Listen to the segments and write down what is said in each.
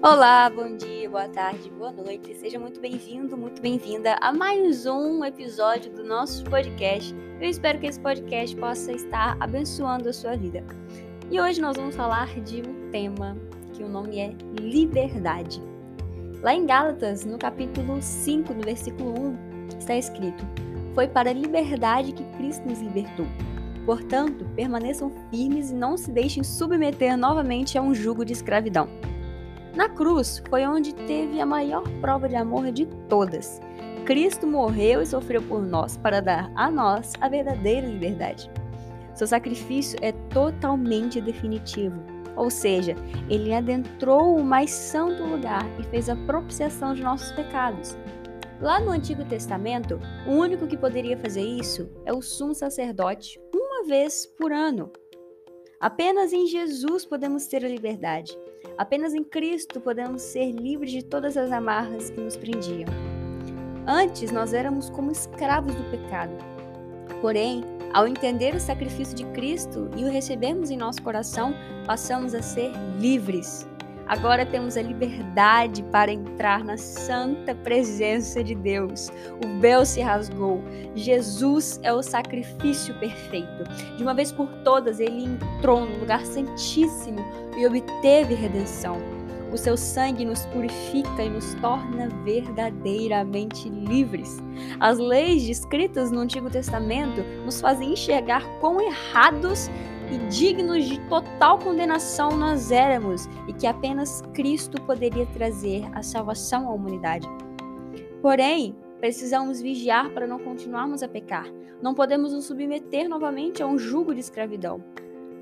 Olá, bom dia, boa tarde, boa noite. Seja muito bem-vindo, muito bem-vinda a mais um episódio do nosso podcast. Eu espero que esse podcast possa estar abençoando a sua vida. E hoje nós vamos falar de um tema que o nome é liberdade. Lá em Gálatas, no capítulo 5, no versículo 1, está escrito: Foi para a liberdade que Cristo nos libertou. Portanto, permaneçam firmes e não se deixem submeter novamente a um jugo de escravidão. Na cruz foi onde teve a maior prova de amor de todas. Cristo morreu e sofreu por nós para dar a nós a verdadeira liberdade. Seu sacrifício é totalmente definitivo, ou seja, ele adentrou o mais santo lugar e fez a propiciação de nossos pecados. Lá no Antigo Testamento, o único que poderia fazer isso é o sumo sacerdote, uma vez por ano. Apenas em Jesus podemos ter a liberdade. Apenas em Cristo podemos ser livres de todas as amarras que nos prendiam. Antes nós éramos como escravos do pecado. Porém, ao entender o sacrifício de Cristo e o recebermos em nosso coração, passamos a ser livres. Agora temos a liberdade para entrar na santa presença de Deus. O véu se rasgou. Jesus é o sacrifício perfeito. De uma vez por todas, ele entrou no lugar santíssimo e obteve redenção. O seu sangue nos purifica e nos torna verdadeiramente livres. As leis descritas no Antigo Testamento nos fazem enxergar quão errados e dignos de total condenação nós éramos e que apenas Cristo poderia trazer a salvação à humanidade. Porém, precisamos vigiar para não continuarmos a pecar. Não podemos nos submeter novamente a um jugo de escravidão.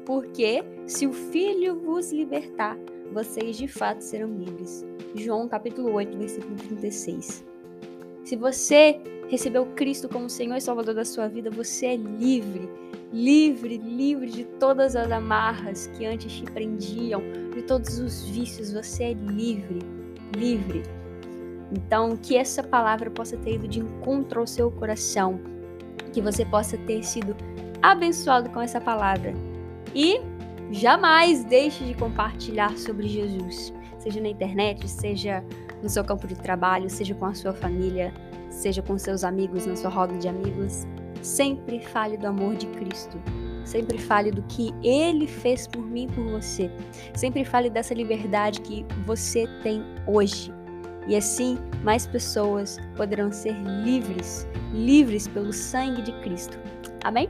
Porque se o Filho vos libertar, vocês de fato serão livres. João capítulo 8, versículo 36. Se você recebeu Cristo como Senhor e Salvador da sua vida, você é livre, livre, livre de todas as amarras que antes te prendiam, de todos os vícios, você é livre, livre. Então, que essa palavra possa ter ido de encontro ao seu coração, que você possa ter sido abençoado com essa palavra. E jamais deixe de compartilhar sobre Jesus, seja na internet, seja no seu campo de trabalho, seja com a sua família seja com seus amigos, na sua roda de amigos, sempre fale do amor de Cristo. Sempre fale do que Ele fez por mim e por você. Sempre fale dessa liberdade que você tem hoje. E assim, mais pessoas poderão ser livres, livres pelo sangue de Cristo. Amém?